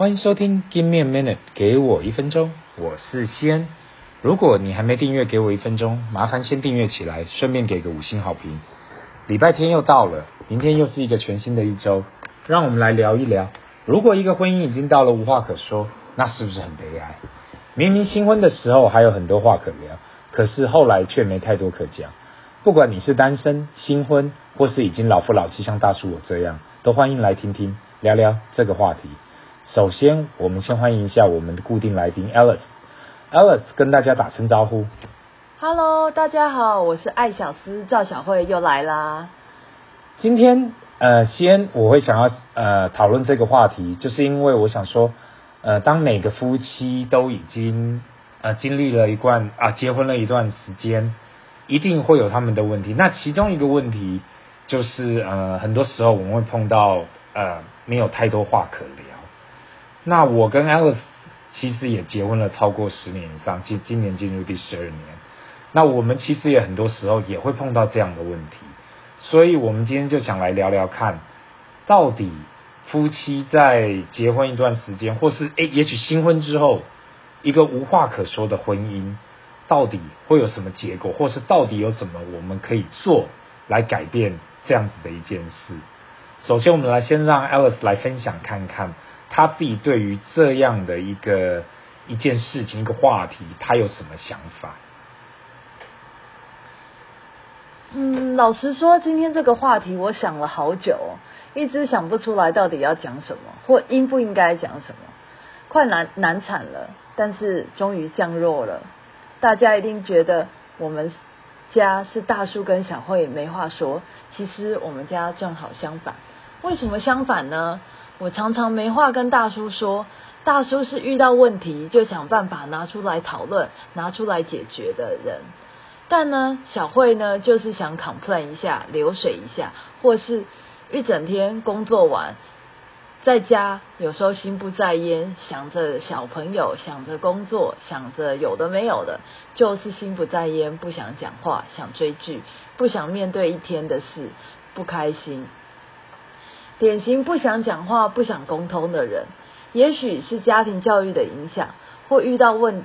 欢迎收听 Give me a minute，给我一分钟，我是西恩。如果你还没订阅，给我一分钟，麻烦先订阅起来，顺便给个五星好评。礼拜天又到了，明天又是一个全新的一周，让我们来聊一聊，如果一个婚姻已经到了无话可说，那是不是很悲哀？明明新婚的时候还有很多话可聊，可是后来却没太多可讲。不管你是单身、新婚，或是已经老夫老妻，像大叔我这样，都欢迎来听听聊聊这个话题。首先，我们先欢迎一下我们的固定来宾 Alice。Alice 跟大家打声招呼。Hello，大家好，我是爱小思赵小慧又来啦。今天呃，先我会想要呃讨论这个话题，就是因为我想说，呃，当每个夫妻都已经呃经历了一段啊结婚了一段时间，一定会有他们的问题。那其中一个问题就是呃，很多时候我们会碰到呃没有太多话可聊。那我跟 Alice 其实也结婚了超过十年以上，今今年进入第十二年。那我们其实也很多时候也会碰到这样的问题，所以我们今天就想来聊聊看，到底夫妻在结婚一段时间，或是诶，也许新婚之后，一个无话可说的婚姻，到底会有什么结果，或是到底有什么我们可以做来改变这样子的一件事？首先，我们来先让 Alice 来分享看看。他自己对于这样的一个一件事情、一个话题，他有什么想法？嗯，老实说，今天这个话题我想了好久，一直想不出来到底要讲什么，或应不应该讲什么。快难难产了，但是终于降落了。大家一定觉得我们家是大叔跟小慧没话说，其实我们家正好相反。为什么相反呢？我常常没话跟大叔说，大叔是遇到问题就想办法拿出来讨论、拿出来解决的人。但呢，小慧呢就是想 complain 一下、流水一下，或是一整天工作完，在家有时候心不在焉，想着小朋友，想着工作，想着有的没有的，就是心不在焉，不想讲话，想追剧，不想面对一天的事，不开心。典型不想讲话、不想沟通的人，也许是家庭教育的影响，或遇到问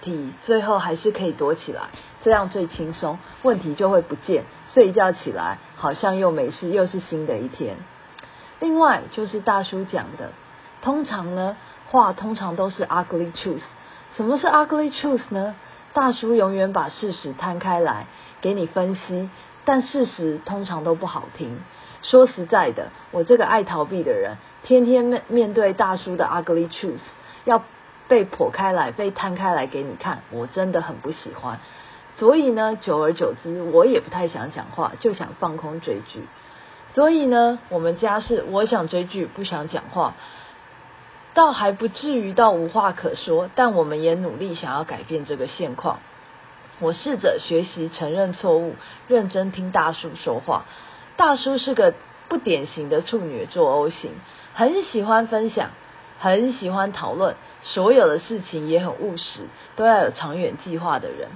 题，最后还是可以躲起来，这样最轻松，问题就会不见。睡一觉起来，好像又没事，又是新的一天。另外就是大叔讲的，通常呢，话通常都是 ugly truth。什么是 ugly truth 呢？大叔永远把事实摊开来给你分析，但事实通常都不好听。说实在的，我这个爱逃避的人，天天面面对大叔的 ugly truth，要被剖开来、被摊开来给你看，我真的很不喜欢。所以呢，久而久之，我也不太想讲话，就想放空追剧。所以呢，我们家是我想追剧，不想讲话，倒还不至于到无话可说，但我们也努力想要改变这个现况。我试着学习承认错误，认真听大叔说话。大叔是个不典型的处女座 O 型，很喜欢分享，很喜欢讨论，所有的事情也很务实，都要有长远计划的人。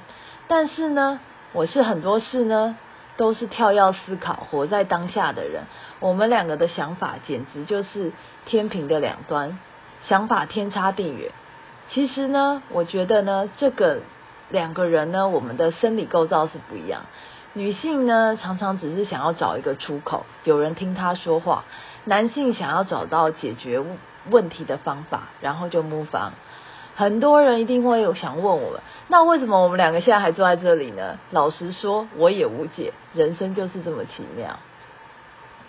但是呢，我是很多事呢都是跳跃思考，活在当下的人。我们两个的想法简直就是天平的两端，想法天差地远。其实呢，我觉得呢，这个两个人呢，我们的生理构造是不一样。女性呢，常常只是想要找一个出口，有人听她说话；男性想要找到解决问题的方法，然后就 move on。很多人一定会有想问我们，那为什么我们两个现在还坐在这里呢？老实说，我也无解。人生就是这么奇妙。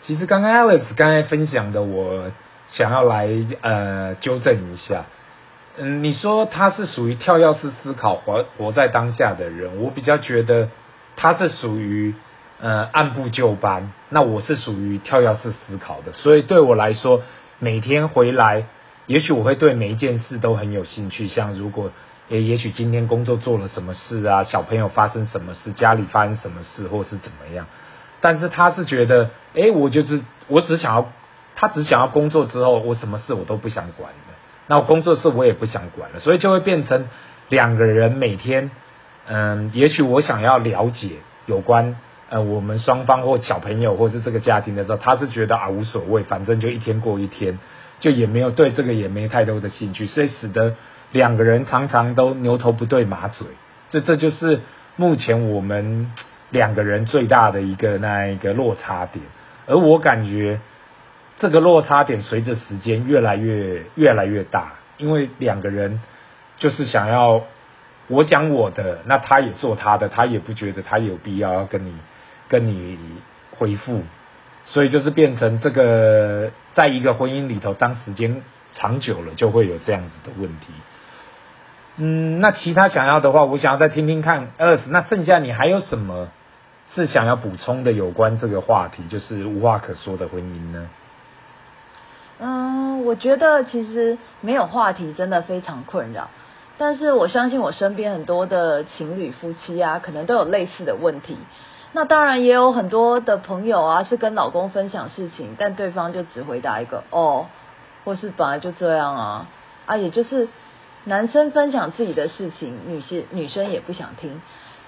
其实刚刚 Alice 刚才分享的，我想要来呃纠正一下。嗯，你说他是属于跳跃式思考，活活在当下的人，我比较觉得。他是属于呃按部就班，那我是属于跳跃式思考的，所以对我来说，每天回来，也许我会对每一件事都很有兴趣。像如果也也许今天工作做了什么事啊，小朋友发生什么事，家里发生什么事，或是怎么样。但是他是觉得，哎，我就是我只想要，他只想要工作之后，我什么事我都不想管了。那我工作室我也不想管了，所以就会变成两个人每天。嗯，也许我想要了解有关呃我们双方或小朋友或是这个家庭的时候，他是觉得啊无所谓，反正就一天过一天。就也没有对这个也没太多的兴趣，所以使得两个人常常都牛头不对马嘴，所以这就是目前我们两个人最大的一个那一个落差点，而我感觉这个落差点随着时间越来越越来越大，因为两个人就是想要我讲我的，那他也做他的，他也不觉得他有必要要跟你跟你回复。所以就是变成这个，在一个婚姻里头，当时间长久了，就会有这样子的问题。嗯，那其他想要的话，我想要再听听看。二，那剩下你还有什么是想要补充的？有关这个话题，就是无话可说的婚姻呢？嗯，我觉得其实没有话题真的非常困扰，但是我相信我身边很多的情侣夫妻啊，可能都有类似的问题。那当然也有很多的朋友啊，是跟老公分享事情，但对方就只回答一个哦，或是本来就这样啊啊，也就是男生分享自己的事情，女性女生也不想听，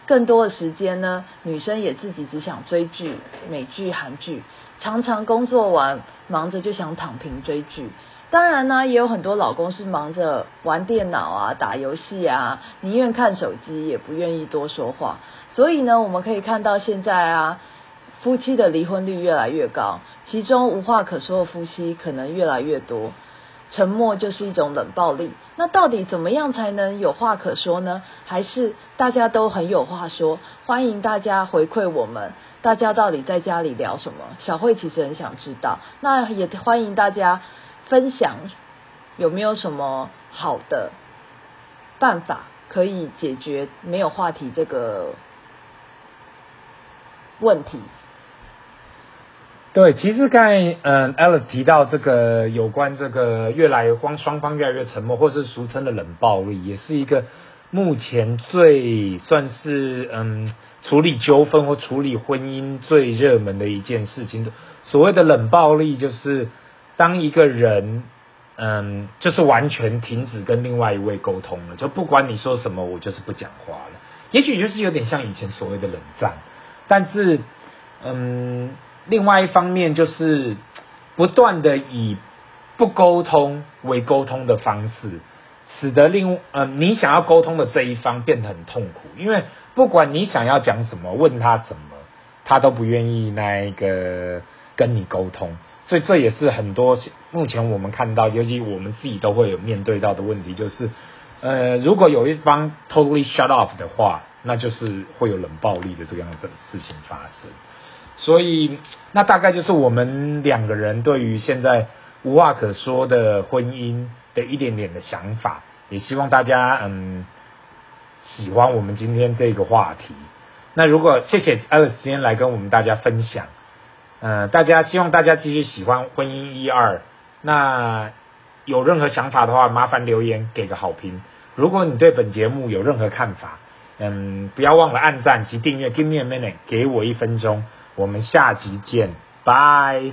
更多的时间呢，女生也自己只想追剧、美剧、韩剧，常常工作完忙着就想躺平追剧。当然呢，也有很多老公是忙着玩电脑啊、打游戏啊，宁愿看手机也不愿意多说话。所以呢，我们可以看到现在啊，夫妻的离婚率越来越高，其中无话可说的夫妻可能越来越多。沉默就是一种冷暴力。那到底怎么样才能有话可说呢？还是大家都很有话说？欢迎大家回馈我们，大家到底在家里聊什么？小慧其实很想知道。那也欢迎大家分享有没有什么好的办法可以解决没有话题这个。问题，对，其实刚才嗯，Alice 提到这个有关这个越来光双方越来越沉默，或是俗称的冷暴力，也是一个目前最算是嗯处理纠纷或处理婚姻最热门的一件事情。所谓的冷暴力，就是当一个人嗯，就是完全停止跟另外一位沟通了，就不管你说什么，我就是不讲话了。也许就是有点像以前所谓的冷战。但是，嗯，另外一方面就是不断的以不沟通为沟通的方式，使得另呃你想要沟通的这一方变得很痛苦，因为不管你想要讲什么，问他什么，他都不愿意那一个跟你沟通，所以这也是很多目前我们看到，尤其我们自己都会有面对到的问题，就是呃，如果有一方 totally shut off 的话。那就是会有冷暴力的这个样的事情发生，所以那大概就是我们两个人对于现在无话可说的婚姻的一点点的想法，也希望大家嗯喜欢我们今天这个话题。那如果谢谢 Alice 今天来跟我们大家分享，嗯，大家希望大家继续喜欢婚姻一二。那有任何想法的话，麻烦留言给个好评。如果你对本节目有任何看法，嗯，不要忘了按赞及订阅，Give me a minute，给我一分钟，我们下集见，拜。